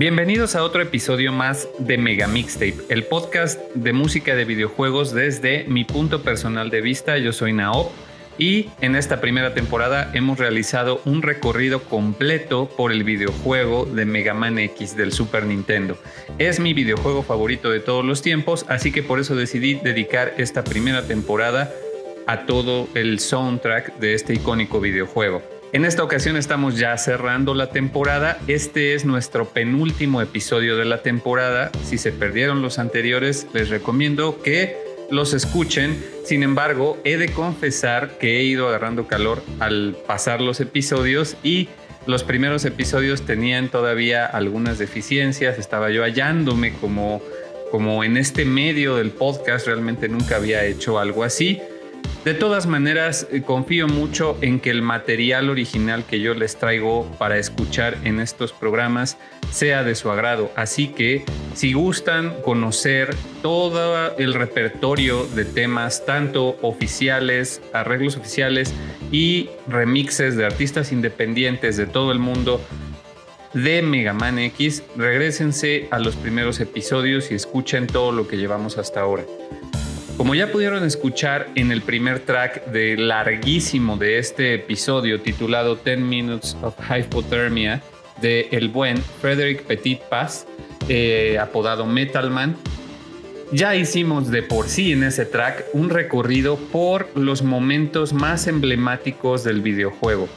Bienvenidos a otro episodio más de Mega Mixtape, el podcast de música de videojuegos desde mi punto personal de vista. Yo soy Naop y en esta primera temporada hemos realizado un recorrido completo por el videojuego de Mega Man X del Super Nintendo. Es mi videojuego favorito de todos los tiempos, así que por eso decidí dedicar esta primera temporada a todo el soundtrack de este icónico videojuego. En esta ocasión estamos ya cerrando la temporada. Este es nuestro penúltimo episodio de la temporada. Si se perdieron los anteriores, les recomiendo que los escuchen. Sin embargo, he de confesar que he ido agarrando calor al pasar los episodios y los primeros episodios tenían todavía algunas deficiencias. Estaba yo hallándome como, como en este medio del podcast. Realmente nunca había hecho algo así. De todas maneras, eh, confío mucho en que el material original que yo les traigo para escuchar en estos programas sea de su agrado. Así que si gustan conocer todo el repertorio de temas, tanto oficiales, arreglos oficiales y remixes de artistas independientes de todo el mundo, de Mega Man X, regresense a los primeros episodios y escuchen todo lo que llevamos hasta ahora. Como ya pudieron escuchar en el primer track de larguísimo de este episodio titulado 10 Minutes of Hypothermia de el buen Frederick Petit Paz, eh, apodado Metalman, ya hicimos de por sí en ese track un recorrido por los momentos más emblemáticos del videojuego,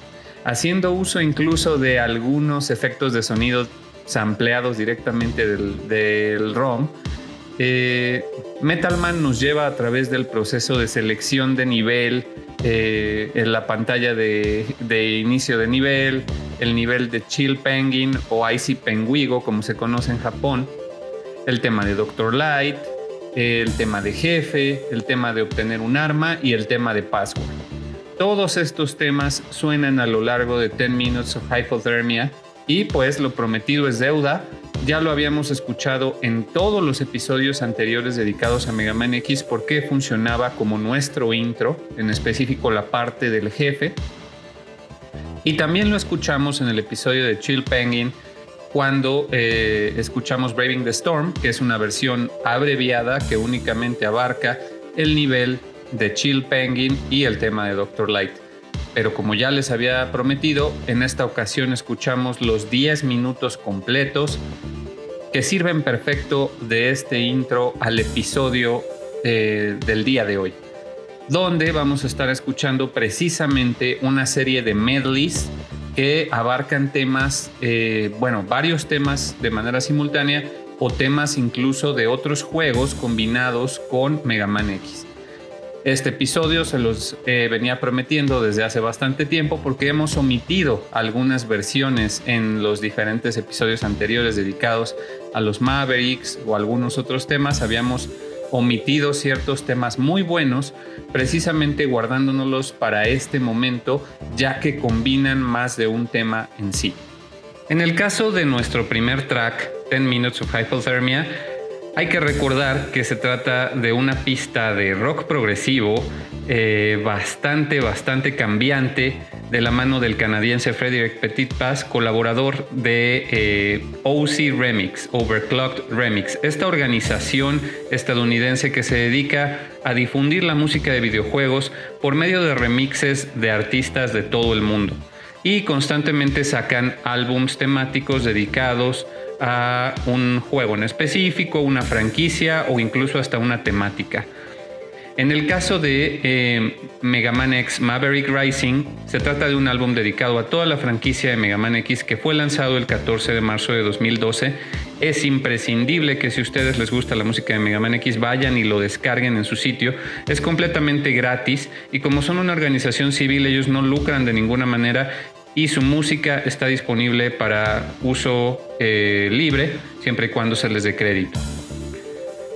haciendo uso incluso de algunos efectos de sonido sampleados directamente del, del ROM eh, Metalman nos lleva a través del proceso de selección de nivel eh, en la pantalla de, inicio de nivel, el nivel de Chill Penguin o Icy Penguigo, como se conoce en Japón, el tema de Doctor Light, el tema de jefe, el tema de obtener un arma y el tema de password. Todos estos temas suenan a lo largo de 10 Minutes of Hypothermia y pues lo prometido es deuda ya lo habíamos escuchado en todos los episodios anteriores dedicados a Mega Man X porque funcionaba como nuestro intro, en específico la parte del jefe. Y también lo escuchamos en el episodio de Chill Penguin cuando eh, escuchamos Braving the Storm, que es una versión abreviada que únicamente abarca el nivel de Chill Penguin y el tema de Doctor Light. Pero como ya les había prometido, en esta ocasión escuchamos los 10 minutos completos que sirven perfecto de este intro al episodio eh, del día de hoy, donde vamos a estar escuchando precisamente una serie de medleys que abarcan temas, eh, bueno, varios temas de manera simultánea o temas incluso de otros juegos combinados con Mega Man X. Este episodio se los eh, venía prometiendo desde hace bastante tiempo porque hemos omitido algunas versiones en los diferentes episodios anteriores dedicados a los Mavericks o algunos otros temas. Habíamos omitido ciertos temas muy buenos, precisamente guardándonos para este momento, ya que combinan más de un tema en sí. En el caso de nuestro primer track, 10 Minutes of Hypothermia, hay que recordar que se trata de una pista de rock progresivo eh, bastante, bastante cambiante de la mano del canadiense Frederick Petit Paz, colaborador de eh, OC Remix, Overclocked Remix, esta organización estadounidense que se dedica a difundir la música de videojuegos por medio de remixes de artistas de todo el mundo. Y constantemente sacan álbums temáticos dedicados un juego en específico, una franquicia o incluso hasta una temática. En el caso de eh, Mega Man X Maverick Rising, se trata de un álbum dedicado a toda la franquicia de Mega Man X que fue lanzado el 14 de marzo de 2012. Es imprescindible que si a ustedes les gusta la música de Mega Man X vayan y lo descarguen en su sitio. Es completamente gratis y como son una organización civil ellos no lucran de ninguna manera y su música está disponible para uso eh, libre siempre y cuando se les dé crédito.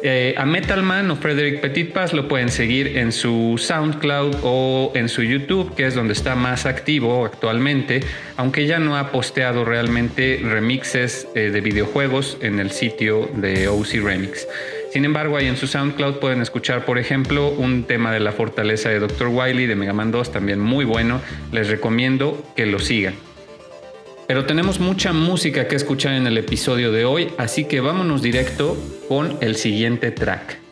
Eh, a Metalman o Frederick Petitpas lo pueden seguir en su SoundCloud o en su YouTube, que es donde está más activo actualmente, aunque ya no ha posteado realmente remixes eh, de videojuegos en el sitio de OC Remix. Sin embargo, ahí en su SoundCloud pueden escuchar, por ejemplo, un tema de la fortaleza de Dr. Wily de Mega Man 2, también muy bueno. Les recomiendo que lo sigan. Pero tenemos mucha música que escuchar en el episodio de hoy, así que vámonos directo con el siguiente track.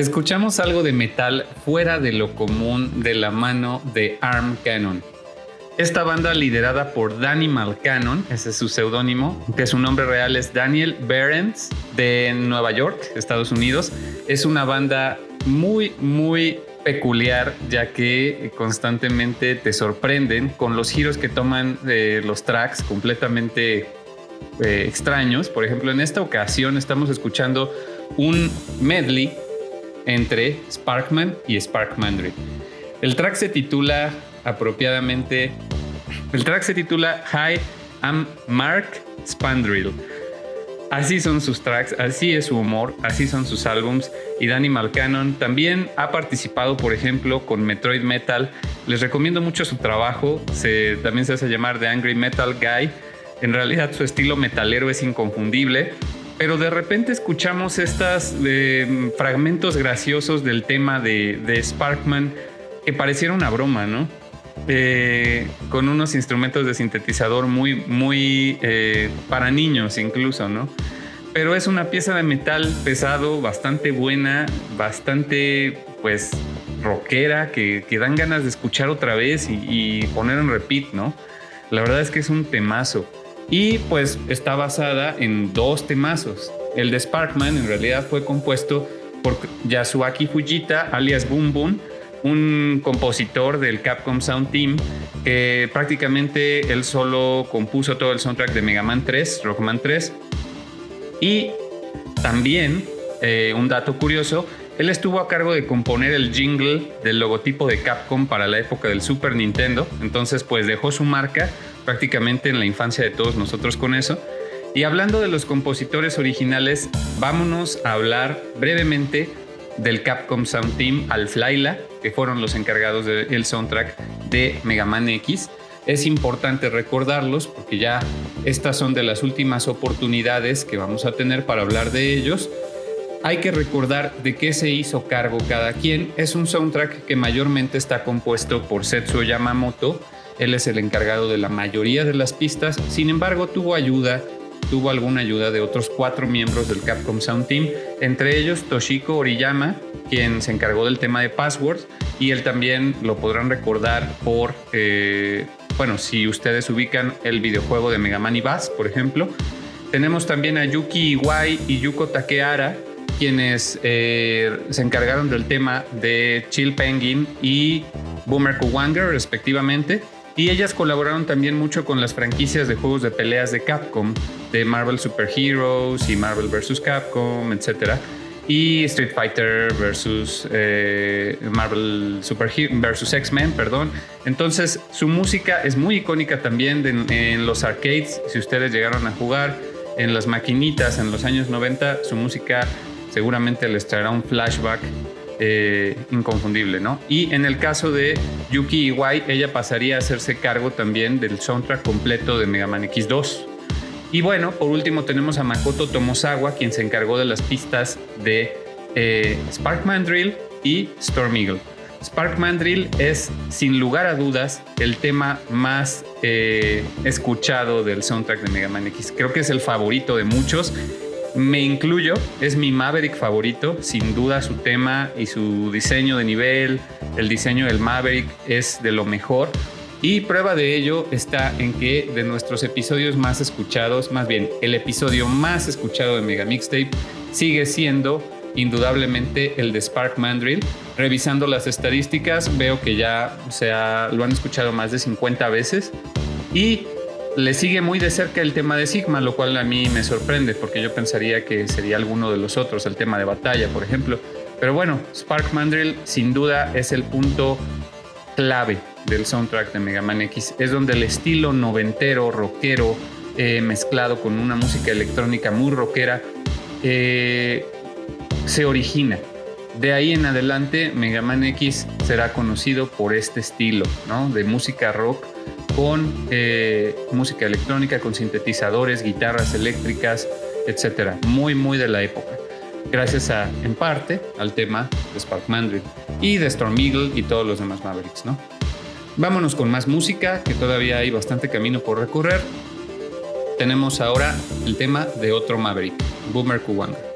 Escuchamos algo de metal fuera de lo común de la mano de Arm Cannon. Esta banda liderada por Danny Malcannon, ese es su seudónimo, que su nombre real es Daniel Behrens de Nueva York, Estados Unidos, es una banda muy, muy peculiar ya que constantemente te sorprenden con los giros que toman de los tracks completamente eh, extraños. Por ejemplo, en esta ocasión estamos escuchando un medley entre Sparkman y Sparkmandry. El track se titula apropiadamente, el track se titula Hi, I'm Mark Spandrill. Así son sus tracks, así es su humor, así son sus álbums. Y Danny Malcannon también ha participado, por ejemplo, con Metroid Metal. Les recomiendo mucho su trabajo. Se, también se hace llamar The Angry Metal Guy. En realidad su estilo metalero es inconfundible pero de repente escuchamos estos eh, fragmentos graciosos del tema de, Sparkman que pareciera una broma, ¿no? Eh, con unos instrumentos de sintetizador muy, muy eh, para niños incluso, ¿no? Pero es una pieza de metal pesado, bastante buena, bastante, pues, rockera, que, dan ganas de escuchar otra vez y, y poner en repeat, ¿no? La verdad es que es un temazo. Y pues está basada en dos temazos. El de Sparkman en realidad fue compuesto por Yasuaki Fujita, alias Boom Boom, un compositor del Capcom Sound Team, que prácticamente él solo compuso todo el soundtrack de Mega Man 3, Rockman 3. Y también, eh, un dato curioso, él estuvo a cargo de componer el jingle del logotipo de Capcom para la época del Super Nintendo, entonces pues dejó su marca prácticamente en la infancia de todos nosotros con eso. Y hablando de los compositores originales, vámonos a hablar brevemente del Capcom Sound Team Alflaila, que fueron los encargados del soundtrack de Mega Man X. Es importante recordarlos porque ya estas son de las últimas oportunidades que vamos a tener para hablar de ellos. Hay que recordar de qué se hizo cargo cada quien. Es un soundtrack que mayormente está compuesto por Setsuo Yamamoto, él es el encargado de la mayoría de las pistas, sin embargo tuvo ayuda, tuvo alguna ayuda de otros cuatro miembros del Capcom Sound Team, entre ellos Toshiko Oriyama, quien se encargó del tema de Passwords, y él también lo podrán recordar por, eh, bueno, si ustedes ubican el videojuego de Mega Man y Bass, por ejemplo. Tenemos también a Yuki Iwai y Yuko Takehara, quienes eh, se encargaron del tema de Chill Penguin y Boomer Kuwanger, respectivamente. Y ellas colaboraron también mucho con las franquicias de juegos de peleas de Capcom, de Marvel Super Heroes y Marvel vs. Capcom, etc. Y Street Fighter vs. Eh, Marvel Super vs. X-Men, perdón. Entonces, su música es muy icónica también en los arcades. Si ustedes llegaron a jugar en las maquinitas en los años 90, su música seguramente les traerá un flashback eh, inconfundible, ¿no? Y en el caso de Yuki Iwai, ella pasaría a hacerse cargo también del soundtrack completo de Mega Man X2. Y bueno, por último tenemos a Makoto Tomosawa, quien se encargó de las pistas de eh, Spark Mandrill y Storm Eagle. Spark Mandrill es, sin lugar a dudas, el tema más eh, escuchado del soundtrack de Mega Man X. Creo que es el favorito de muchos me incluyo, es mi Maverick favorito, sin duda su tema y su diseño de nivel, el diseño del Maverick es de lo mejor. Y prueba de ello está en que de nuestros episodios más escuchados, más bien el episodio más escuchado de Mega Mixtape, sigue siendo indudablemente el de Spark Mandrill. Revisando las estadísticas, veo que ya lo han escuchado más de 50 veces. Y le sigue muy de cerca el tema de Sigma, lo cual a mí me sorprende porque yo pensaría que sería alguno de los otros, el tema de batalla, por ejemplo. Pero bueno, Spark Mandrill sin duda es el punto clave del soundtrack de Mega Man X. Es donde el estilo noventero, rockero, eh, mezclado con una música electrónica muy rockera, eh, se origina. De ahí en adelante, Mega Man X será conocido por este estilo, ¿no? De música rock con eh, música electrónica, con sintetizadores, guitarras eléctricas, etcétera. Muy, muy de la época. Gracias a, en parte, al tema de Spark Mandrill y de Storm Eagle y todos los demás Mavericks, ¿no? Vámonos con más música, que todavía hay bastante camino por recorrer. Tenemos ahora el tema de otro Maverick, Boomer Kuwanga.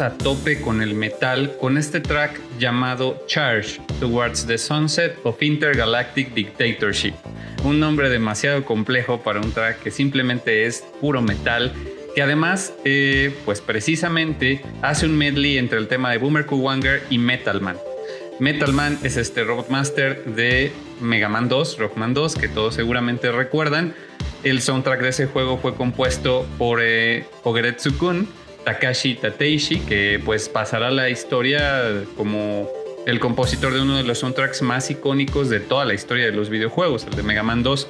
A tope con el metal con este track llamado Charge Towards the Sunset of Intergalactic Dictatorship. Un nombre demasiado complejo para un track que simplemente es puro metal, que además, eh, pues precisamente hace un medley entre el tema de Boomer Kuwanger y Metal Man. Metal Man es este Rockmaster de Mega Man 2, Rockman 2, que todos seguramente recuerdan. El soundtrack de ese juego fue compuesto por eh, Ogeretsu-kun, Takashi Tateishi, que pues pasará la historia como el compositor de uno de los soundtracks más icónicos de toda la historia de los videojuegos, el de Mega Man 2.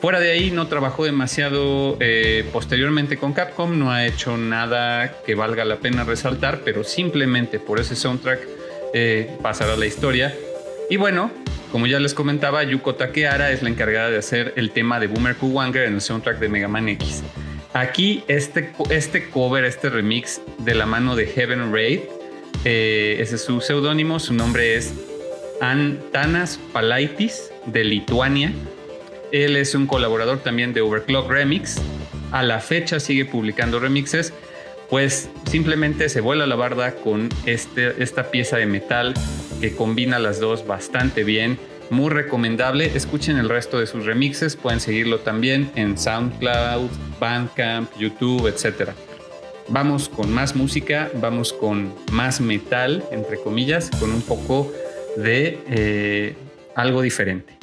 Fuera de ahí no trabajó demasiado eh, posteriormente con Capcom, no ha hecho nada que valga la pena resaltar, pero simplemente por ese soundtrack eh, pasará la historia. Y bueno, como ya les comentaba, Yuko Takehara es la encargada de hacer el tema de Boomer Kuwanger en el soundtrack de Mega Man X. Aquí este, este cover, este remix de la mano de Heaven Raid, eh, ese es su seudónimo, su nombre es Antanas Palaitis de Lituania. Él es un colaborador también de Overclock Remix. A la fecha sigue publicando remixes. Pues simplemente se vuela la barda con este, esta pieza de metal que combina las dos bastante bien muy recomendable. Escuchen el resto de sus remixes, pueden seguirlo también en SoundCloud, Bandcamp, YouTube, etc. Vamos con más música, vamos con más metal, entre comillas, con un poco de eh, algo diferente.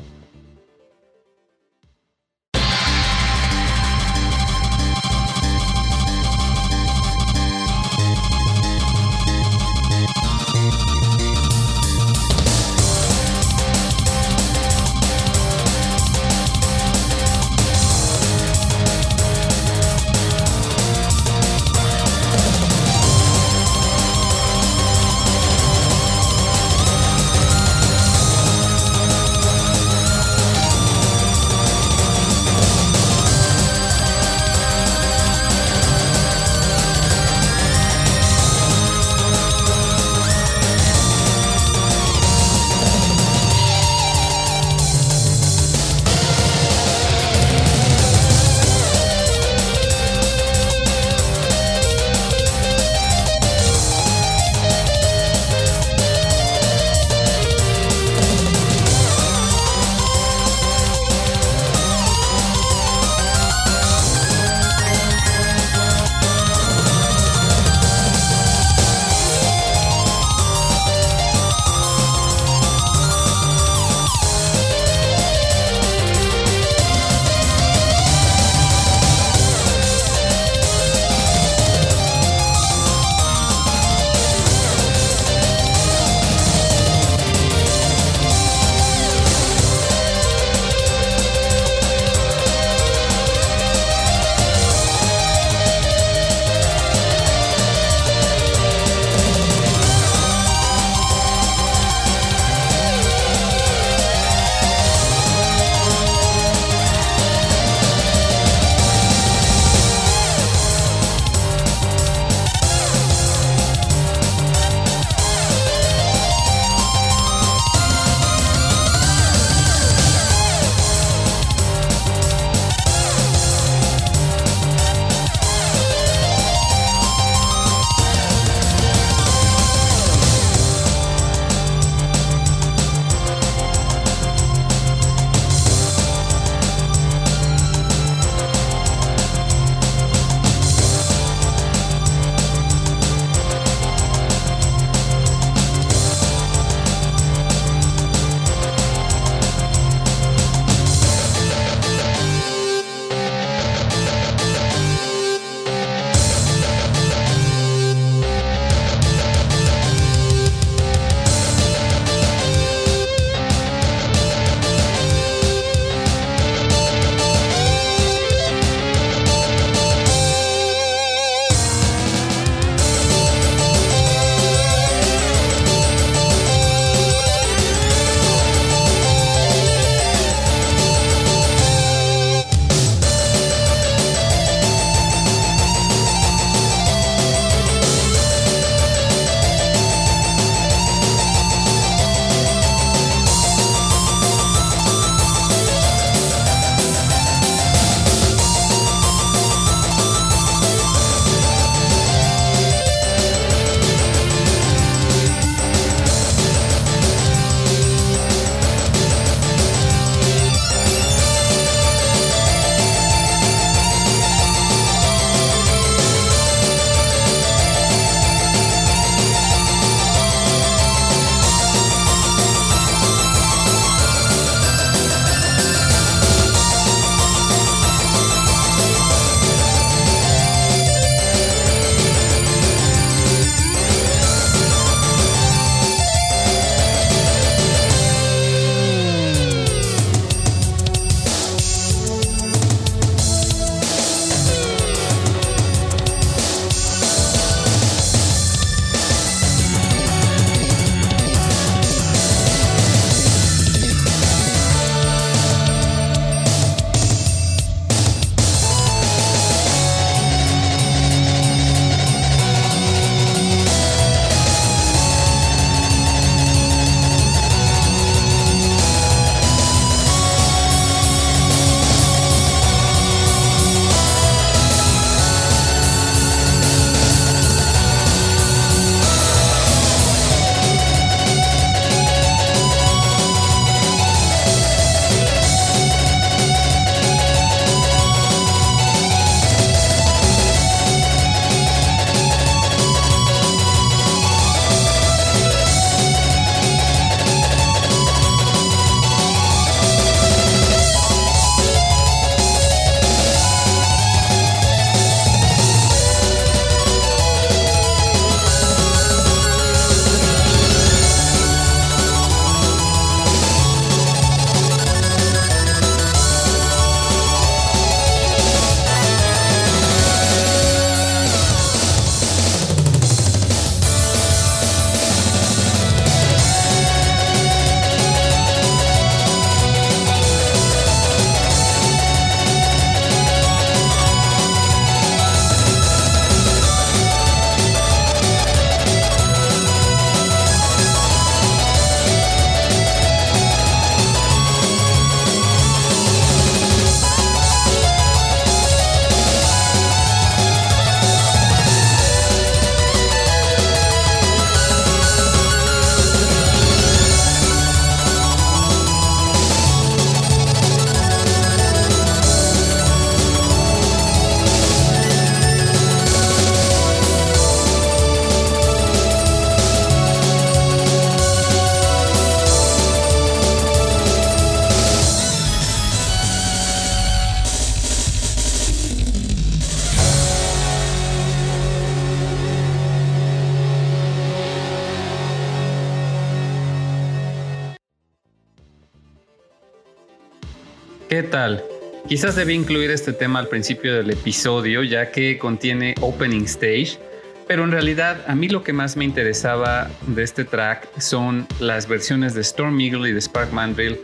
¿Qué tal? Quizás debí incluir este tema al principio del episodio ya que contiene Opening Stage, pero en realidad a mí lo que más me interesaba de este track son las versiones de Storm Eagle y de Spark Mandrill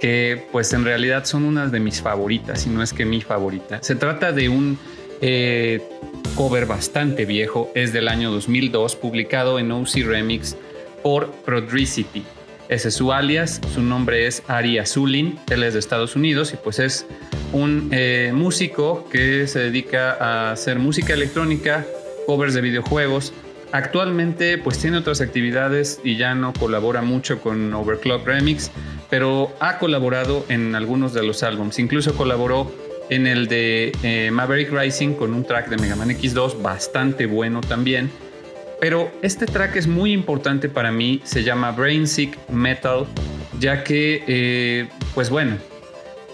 que pues en realidad son unas de mis favoritas, y no es que mi favorita. Se trata de un eh, cover bastante viejo, es del año 2002, publicado en OC Remix por Prodricity. Ese es su alias, su nombre es Ari Azulin, él es de Estados Unidos y pues es un eh, músico que se dedica a hacer música electrónica, covers de videojuegos. Actualmente pues tiene otras actividades y ya no colabora mucho con Overclock Remix, pero ha colaborado en algunos de los álbumes. Incluso colaboró en el de eh, Maverick Rising con un track de Mega Man X2 bastante bueno también. Pero este track es muy importante para mí, se llama Brain Sick Metal, ya que, eh, pues bueno,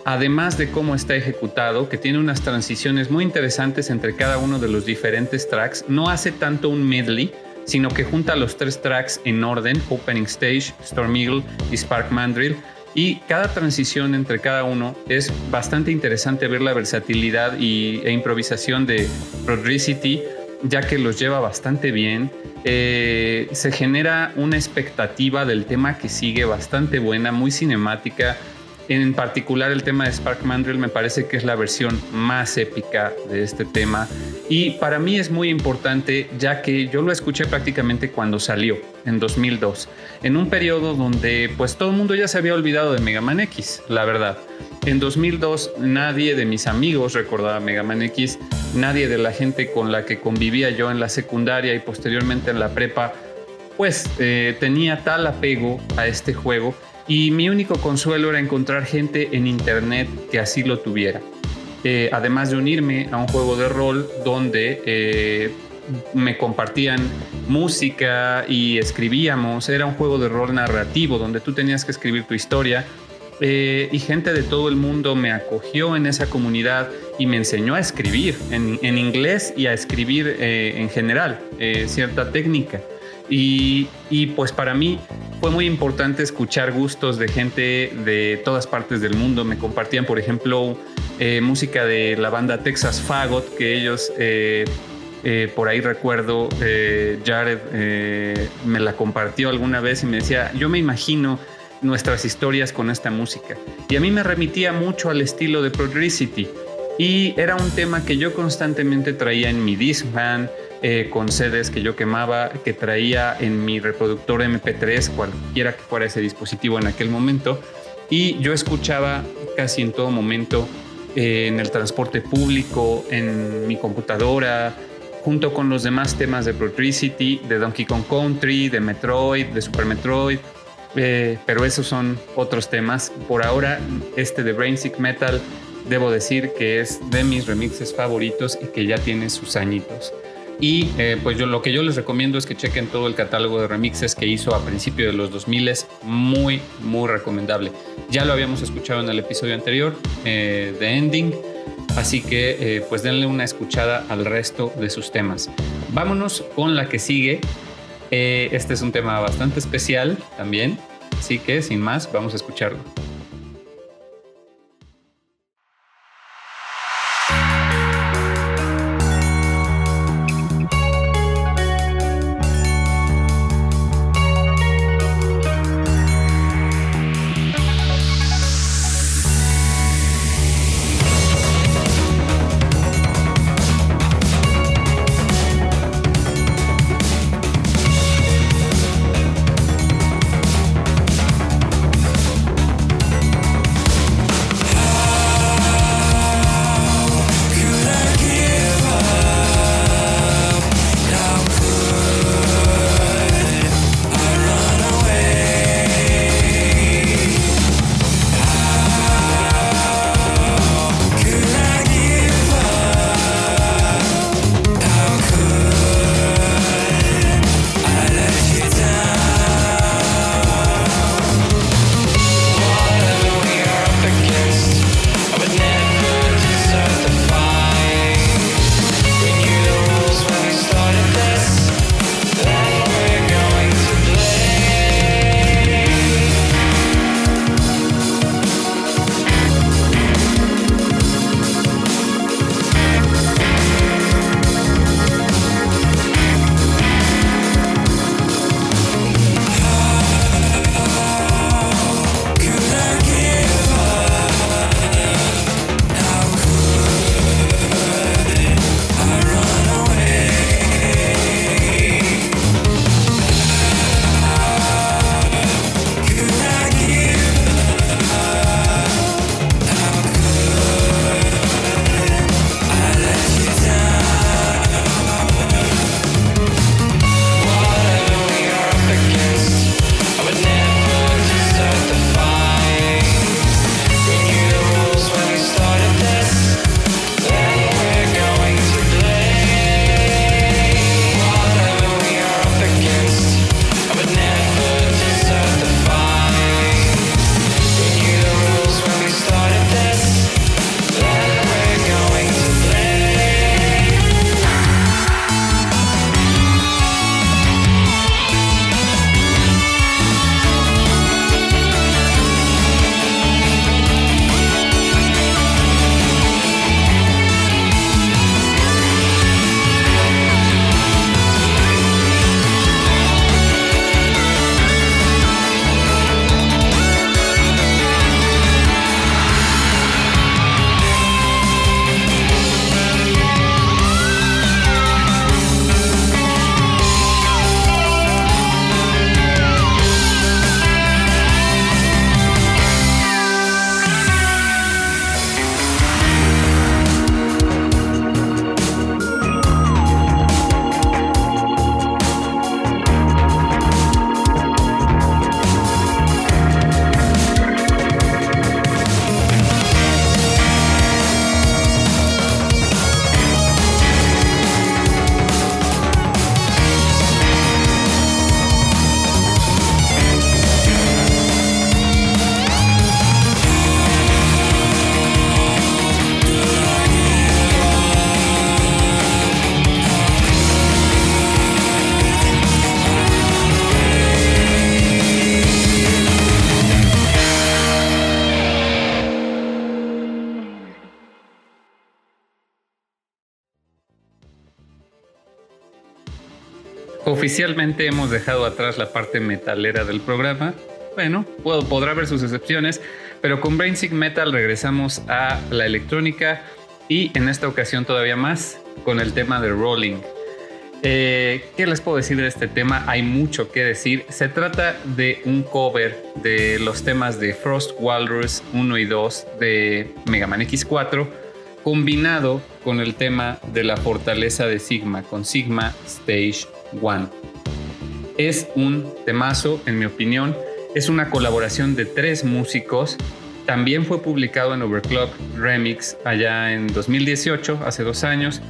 además de cómo está ejecutado, que tiene unas transiciones muy interesantes entre cada uno de los diferentes tracks, no hace tanto un medley, sino que junta los tres tracks en orden, Opening Stage, Storm Eagle y Spark Mandrill, y cada transición entre cada uno es bastante interesante ver la versatilidad y, e improvisación de Rodricity ya que los lleva bastante bien. Eh, se genera una expectativa del tema que sigue bastante buena, muy cinemática. En particular el tema de Spark Mandrill me parece que es la versión más épica de este tema y para mí es muy importante ya que yo lo escuché prácticamente cuando salió en 2002, en un periodo donde pues todo el mundo ya se había olvidado de Mega Man X, la verdad. En 2002 nadie de mis amigos recordaba Mega Man X, nadie de la gente con la que convivía yo en la secundaria y posteriormente en la prepa, pues eh, tenía tal apego a este juego. Y mi único consuelo era encontrar gente en internet que así lo tuviera. Eh, además de unirme a un juego de rol donde eh, me compartían música y escribíamos, era un juego de rol narrativo donde tú tenías que escribir tu historia. Y gente de todo el mundo me acogió en esa comunidad y me enseñó a escribir en, inglés y a escribir eh, en general eh, cierta técnica. Y, pues para mí fue muy importante escuchar gustos de gente de todas partes del mundo. Me compartían, por ejemplo, música de la banda Texas Fagot, que ellos, por ahí recuerdo, Jared me la compartió alguna vez y me decía, yo me imagino nuestras historias con esta música. Y a mí me remitía mucho al estilo de Progressity. Y era un tema que yo constantemente traía en mi Discman, eh, con CDs que yo quemaba, que traía en mi reproductor MP3, cualquiera que fuera ese dispositivo en aquel momento. Y yo escuchaba casi en todo momento eh, en el transporte público, en mi computadora, junto con los demás temas de Progressity, de Donkey Kong Country, de Metroid, de Super Metroid, eh, pero esos son otros temas. Por ahora, este de Brainsick Metal, debo decir que es de mis remixes favoritos y que ya tiene sus añitos. Y eh, pues yo lo que yo les recomiendo es que chequen todo el catálogo de remixes que hizo a principios de los 2000 es muy, muy recomendable. Ya lo habíamos escuchado en el episodio anterior eh, Ending, así que pues denle una escuchada al resto de sus temas. Vámonos con la que sigue, eh, este es un tema bastante especial también, así que sin más, vamos a escucharlo. Oficialmente hemos dejado atrás la parte metalera del programa. Bueno, puedo, podrá haber sus excepciones, pero con Brainsick Metal regresamos a la electrónica y en esta ocasión todavía más con el tema de Rolling. Eh, ¿Qué les puedo decir de este tema? Hay mucho que decir. Se trata de un cover de los temas de Frost Walrus 1 y 2 de Mega Man X4, combinado con el tema de la fortaleza de Sigma, con Sigma Stage 1. Es un temazo, en mi opinión. Es una colaboración de tres músicos. También fue publicado en Overclock Remix allá en 2018, hace dos años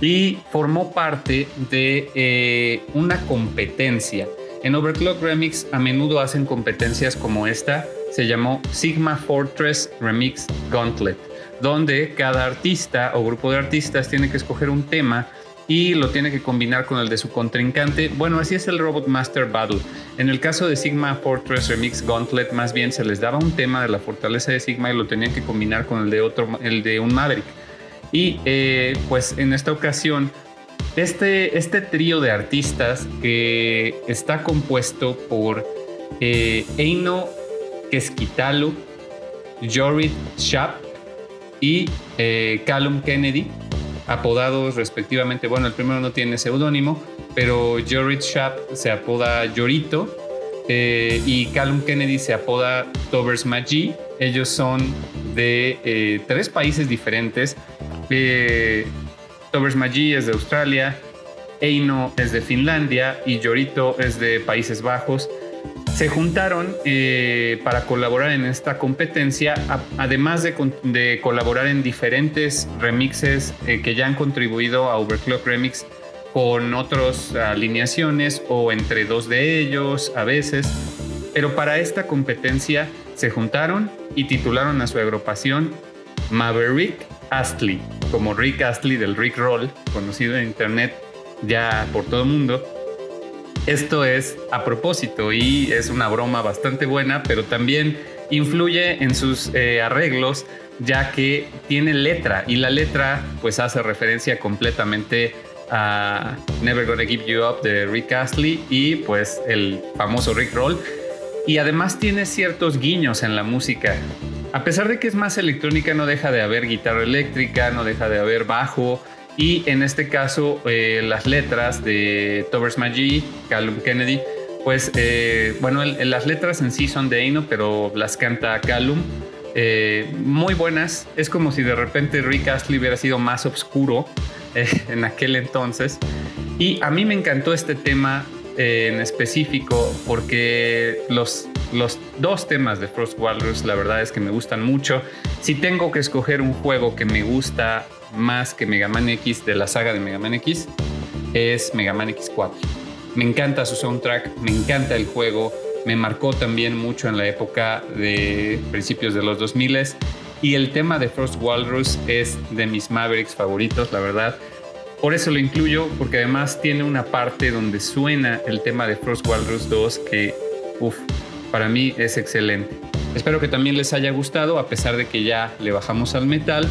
y formó parte de eh, una competencia. En Overclock Remix a menudo hacen competencias como esta, se llamó Sigma Fortress Remix Gauntlet, donde cada artista o grupo de artistas tiene que escoger un tema y lo tiene que combinar con el de su contrincante. Bueno, así es el Robot Master Battle. En el caso de Sigma Fortress Remix Gauntlet, más bien se les daba un tema de la fortaleza de Sigma y lo tenían que combinar con el de otro, el de un Maverick. Y eh, pues en esta ocasión, este, este trío de artistas que está compuesto por eh, Eino Keskitalo, Jorit Shap y eh, Callum Kennedy, apodados respectivamente, bueno, el primero no tiene seudónimo, pero Jorit Shap se apoda Yorito y Callum Kennedy se apoda Tovers Magi. Ellos son de tres países diferentes, eh, Tobers Magi es de Australia, Eino es de Finlandia y Yorito es de Países Bajos. Se juntaron eh, para colaborar en esta competencia, además de, colaborar en diferentes remixes eh, que ya han contribuido a Overclock Remix con otras alineaciones o entre dos de ellos a veces. Pero para esta competencia se juntaron y titularon a su agrupación Maverick Astley, como Rick Astley del Rick Roll, conocido en internet ya por todo el mundo. Esto es a propósito y es una broma bastante buena, pero también influye en sus eh, arreglos ya que tiene letra y la letra pues hace referencia completamente a Never Gonna Give You Up de Rick Astley y pues el famoso Rick Roll y además tiene ciertos guiños en la música a pesar de que es más electrónica, no deja de haber guitarra eléctrica, no deja de haber bajo. Y en este caso, eh, las letras de Towers Magi, Callum Kennedy, pues eh, bueno, las letras en sí son de Eino, pero las canta Callum. Eh, muy buenas. Es como si de repente Rick Astley hubiera sido más oscuro en aquel entonces. Y a mí me encantó este tema en específico porque los, los dos temas de Frost Walrus la verdad es que me gustan mucho. Si tengo que escoger un juego que me gusta más que Mega Man X de la saga de Mega Man X, es Mega Man X4. Me encanta su soundtrack, me encanta el juego, me marcó también mucho en la época de principios de los 2000 y el tema de Frost Walrus es de mis Mavericks favoritos, la verdad. Por eso lo incluyo, porque además tiene una parte donde suena el tema de Frost Walrus 2 que, uff, para mí es excelente. Espero que también les haya gustado, a pesar de que ya le bajamos al metal.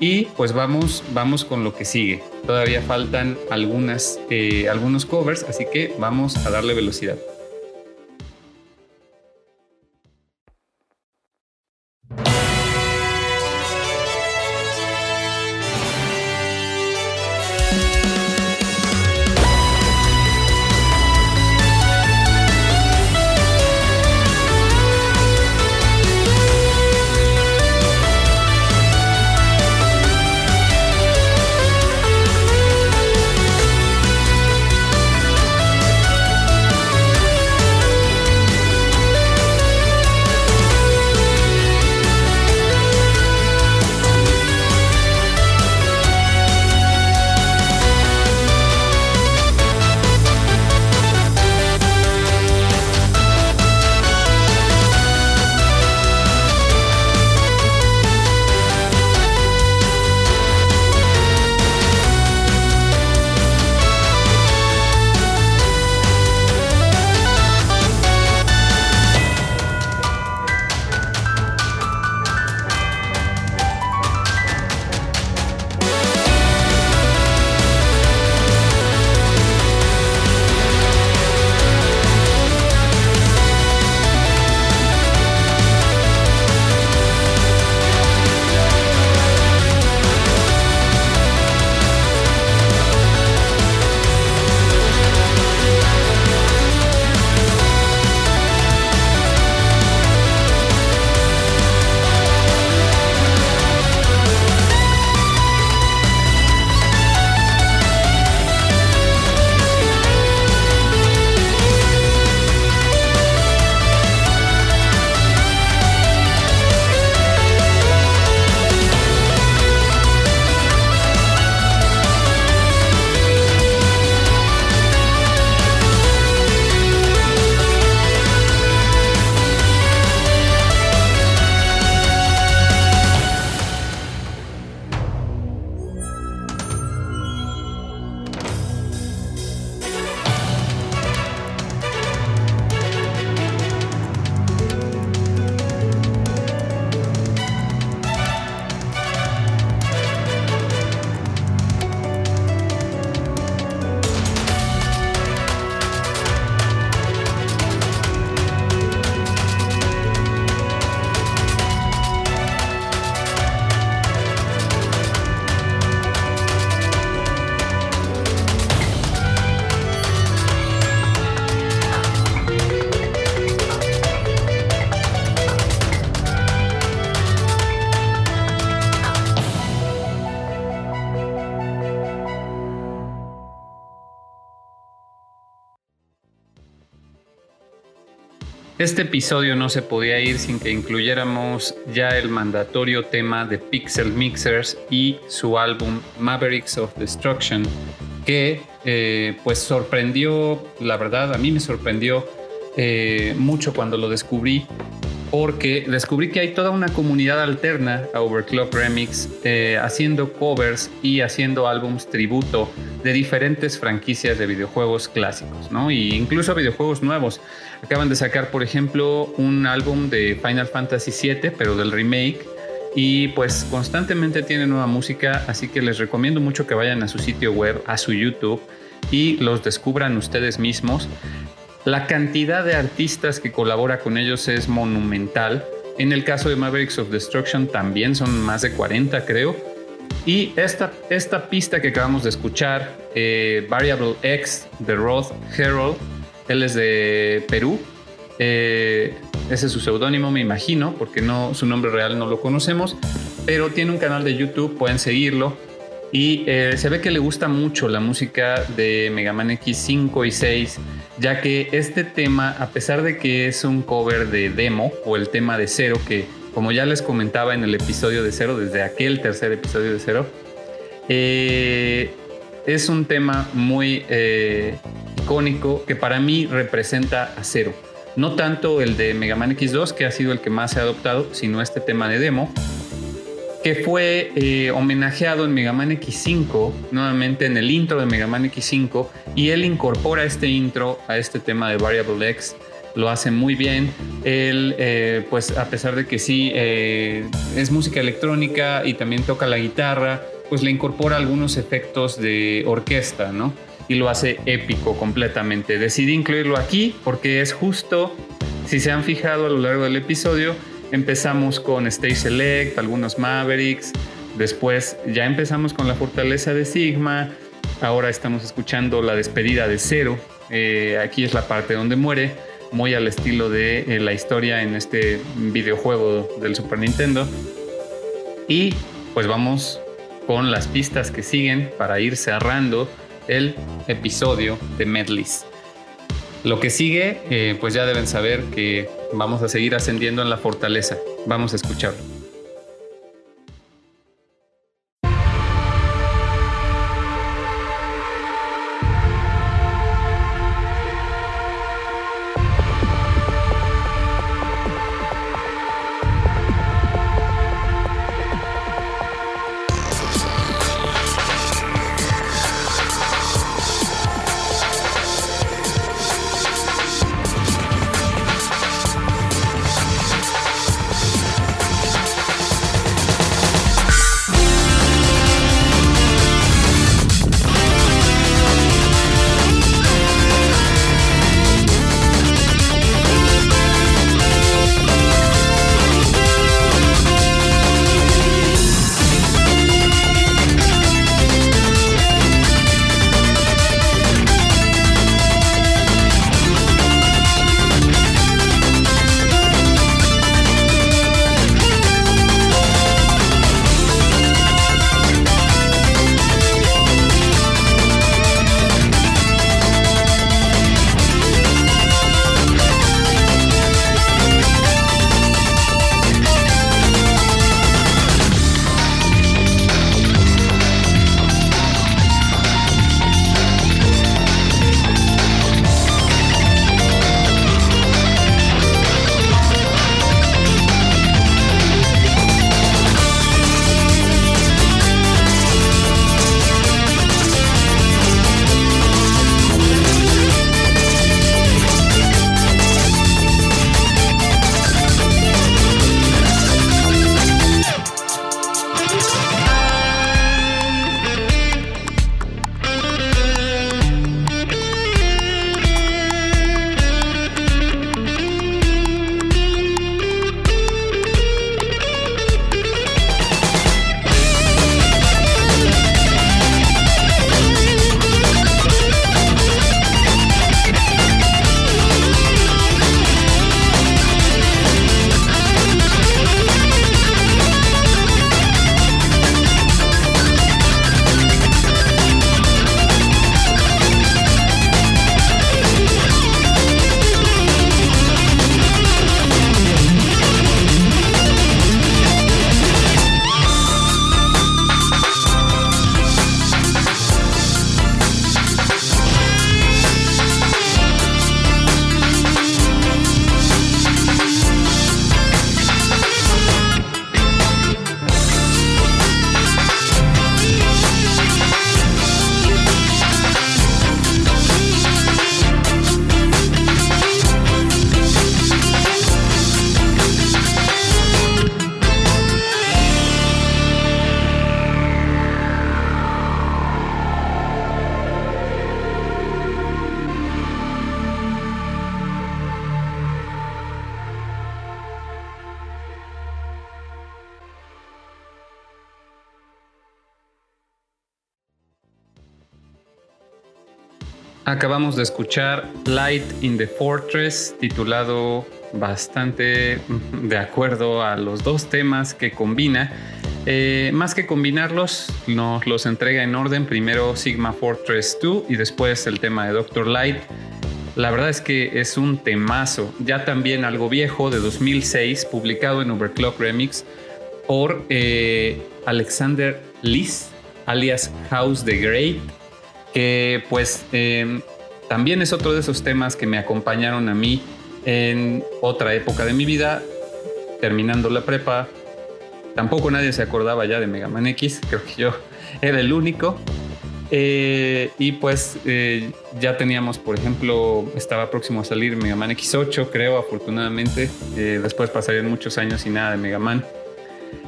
Y pues vamos, vamos con lo que sigue. Todavía faltan algunas, eh, algunos covers, así que vamos a darle velocidad. Este episodio no se podía ir sin que incluyéramos ya el mandatorio tema de Pixel Mixers y su álbum Mavericks of Destruction, que eh, pues sorprendió, la verdad, a mí me sorprendió eh, mucho cuando lo descubrí porque descubrí que hay toda una comunidad alterna a Overclock Remix eh, haciendo covers y haciendo álbums tributo de diferentes franquicias de videojuegos clásicos, ¿no? Y incluso videojuegos nuevos. Acaban de sacar, por ejemplo, un álbum de Final Fantasy VII, pero del remake. Y pues constantemente tiene nueva música, así que les recomiendo mucho que vayan a su sitio web, a su YouTube y los descubran ustedes mismos. La cantidad de artistas que colabora con ellos es monumental. En el caso de Mavericks of Destruction también son más de 40 creo. Y esta, esta pista que acabamos de escuchar, eh, Variable X de Roth Herald, él es de Perú. Eh, ese es su seudónimo, me imagino, porque no, su nombre real no lo conocemos, pero tiene un canal de YouTube, pueden seguirlo. Y eh, se ve que le gusta mucho la música de Mega Man X5 y 6, ya que este tema, a pesar de que es un cover de demo o el tema de cero, que como ya les comentaba en el episodio de cero, desde aquel tercer episodio de cero, eh, es un tema muy icónico que para mí representa a cero. No tanto el de Mega Man X2, que ha sido el que más se ha adoptado, sino este tema de demo que fue eh, homenajeado en Mega Man X5, nuevamente en el intro de Mega Man X5, y él incorpora este intro a este tema de Variable X. Lo hace muy bien. Él, eh, pues a pesar de que sí eh, es música electrónica y también toca la guitarra, pues le incorpora algunos efectos de orquesta, ¿no? Y lo hace épico completamente. Decidí incluirlo aquí porque es justo, si se han fijado a lo largo del episodio, Empezamos con Stage Select, algunos Mavericks, después ya empezamos con la fortaleza de Sigma, ahora estamos escuchando la despedida de Zero, eh, aquí es la parte donde muere, muy al estilo de eh, la historia en este videojuego del Super Nintendo. Y pues vamos con las pistas que siguen para ir cerrando el episodio de Medleys. Lo que sigue, eh, pues ya deben saber que vamos a seguir ascendiendo en la fortaleza. Vamos a escucharlo. Acabamos de escuchar Light in the Fortress, titulado bastante de acuerdo a los dos temas que combina. Eh, más que combinarlos, nos los entrega en orden. Primero Sigma Fortress 2 y después el tema de Doctor Light. La verdad es que es un temazo, ya también algo viejo de 2006, publicado en Overclock Remix por eh, Alexander Liz, alias House the Great, que pues em, también es otro de esos temas que me acompañaron a mí en otra época de mi vida, terminando la prepa. Tampoco nadie se acordaba ya de Mega Man X, creo que yo era el único. Eh, y pues eh, ya teníamos, por ejemplo, estaba próximo a salir Mega Man X8, creo, afortunadamente. Eh, después pasarían muchos años sin nada de Mega Man.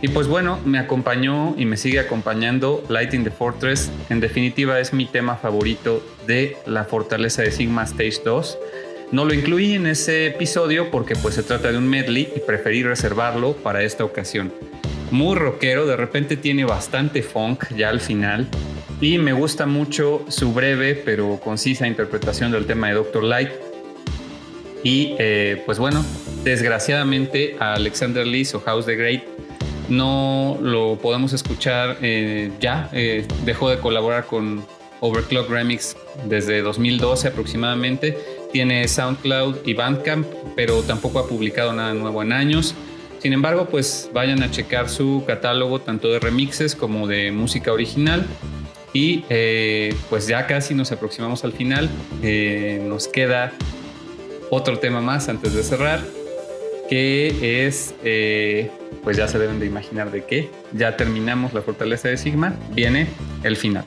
Y pues bueno, me acompañó y me sigue acompañando Lighting the Fortress. En definitiva es mi tema favorito de la fortaleza de Sigma Stage 2. No lo incluí en ese episodio porque pues se trata de un medley y preferí reservarlo para esta ocasión. Muy rockero, de repente tiene bastante funk ya al final y me gusta mucho su breve pero concisa interpretación del tema de Doctor Light. Y eh, pues bueno, desgraciadamente a Alexander Lee o House the Great no lo podemos escuchar eh, ya. Eh, dejó de colaborar con Overclock Remix desde 2012 aproximadamente. Tiene SoundCloud y Bandcamp, pero tampoco ha publicado nada nuevo en años. Sin embargo, pues vayan a checar su catálogo tanto de remixes como de música original. Y eh, pues ya casi nos aproximamos al final. nos queda otro tema más antes de cerrar que es, eh, pues ya se deben de imaginar de qué, ya terminamos la fortaleza de Sigma, viene el final.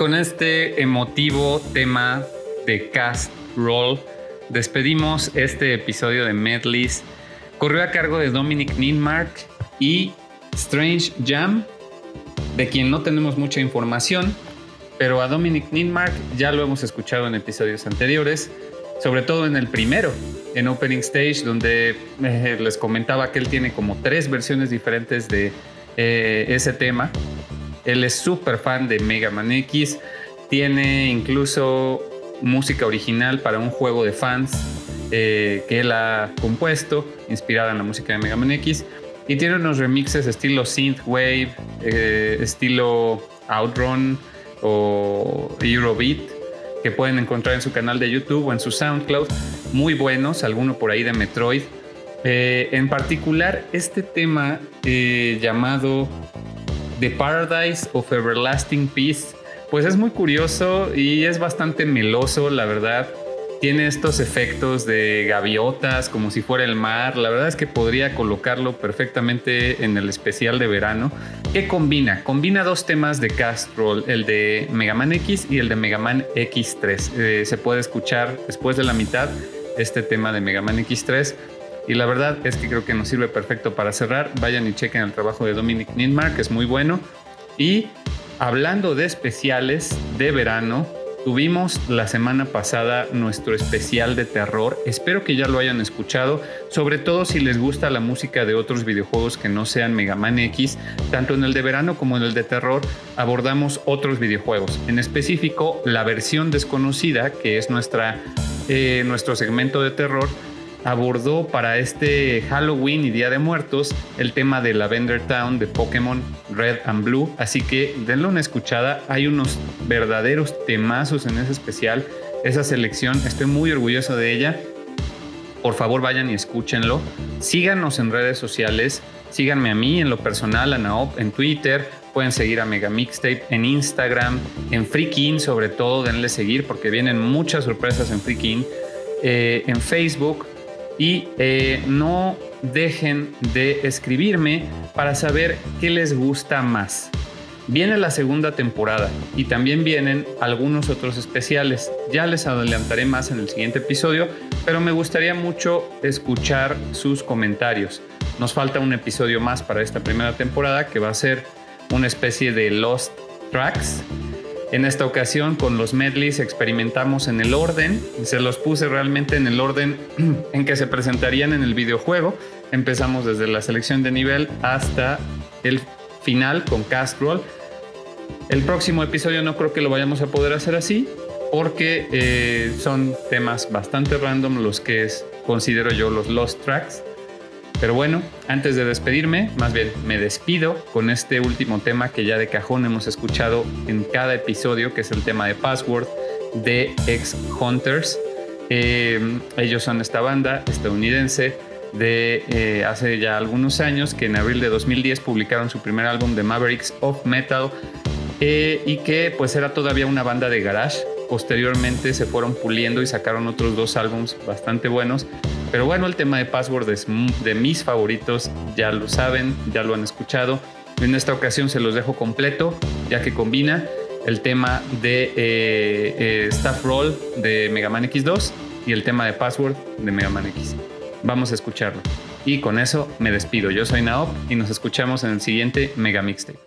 Con este emotivo tema de Cast Roll, despedimos este episodio de Medleys. Corrió a cargo de Dominic Ninmark y Strange Jam, de quien no tenemos mucha información, pero a Dominic Ninmark ya lo hemos escuchado en episodios anteriores, sobre todo en el primero, en Opening Stage, donde eh, les comentaba que él tiene como tres versiones diferentes de eh, ese tema. Él es súper fan de Mega Man X, tiene incluso música original para un juego de fans eh, que él ha compuesto, inspirada en la música de Mega Man X. Y tiene unos remixes estilo synthwave, eh, estilo outrun o Eurobeat que pueden encontrar en su canal de YouTube o en su SoundCloud. Muy buenos, alguno por ahí de Metroid. Eh, en particular, este tema llamado The Paradise of Everlasting Peace pues es muy curioso y es bastante meloso, la verdad. Tiene estos efectos de gaviotas, como si fuera el mar. La verdad es que podría colocarlo perfectamente en el especial de verano. ¿Qué combina? Combina dos temas de Cast Roll, el de Mega Man X y el de Mega Man X3. Eh, se puede escuchar después de la mitad este tema de Mega Man X3. Y la verdad es que creo que nos sirve perfecto para cerrar. Vayan y chequen el trabajo de Dominic Ninmark, que es muy bueno. Y Hablando de especiales de verano, tuvimos la semana pasada nuestro especial de terror. Espero que ya lo hayan escuchado, sobre todo si les gusta la música de otros videojuegos que no sean Mega Man X. Tanto en el de verano como en el de terror abordamos otros videojuegos, en específico la versión desconocida, que es nuestra, eh, nuestro segmento de terror abordó para este Halloween y Día de Muertos el tema de Lavender Town de Pokémon Red and Blue. Así que denle una escuchada. Hay unos verdaderos temazos en ese especial. Esa selección, estoy muy orgulloso de ella. Por favor, vayan y escúchenlo. Síganos en redes sociales. Síganme a mí en lo personal, a Naop, en Twitter. Pueden seguir a Mega Mixtape en Instagram, en Freakin, sobre todo, denle seguir porque vienen muchas sorpresas en Freakin. Eh, en Facebook, y eh, no dejen de escribirme para saber qué les gusta más. Viene la segunda temporada y también vienen algunos otros especiales. Ya les adelantaré más en el siguiente episodio, pero me gustaría mucho escuchar sus comentarios. Nos falta un episodio más para esta primera temporada que va a ser una especie de Lost Tracks en esta ocasión con los medleys experimentamos en el orden, se los puse realmente en el orden en que se presentarían en el videojuego. Empezamos desde la selección de nivel hasta el final con cast roll. El próximo episodio no creo que lo vayamos a poder hacer así porque eh, son temas bastante random los que es, considero yo los lost tracks. Pero bueno, antes de despedirme, más bien me despido con este último tema que ya de cajón hemos escuchado en cada episodio, que es el tema de Password de Ex Hunters. Eh, ellos son esta banda estadounidense de eh, hace ya algunos años que en abril de 2010 publicaron su primer álbum de Mavericks of Metal eh, y que pues era todavía una banda de garage. Posteriormente se fueron puliendo y sacaron otros dos álbums bastante buenos pero bueno, el tema de Password es de mis favoritos, ya lo saben, ya lo han escuchado. En esta ocasión se los dejo completo, ya que combina el tema de eh, eh, Staff Roll de Mega Man X2 y el tema de Password de Mega Man X. Vamos a escucharlo. Y con eso me despido. Yo soy Naop y nos escuchamos en el siguiente Mega Mixtape.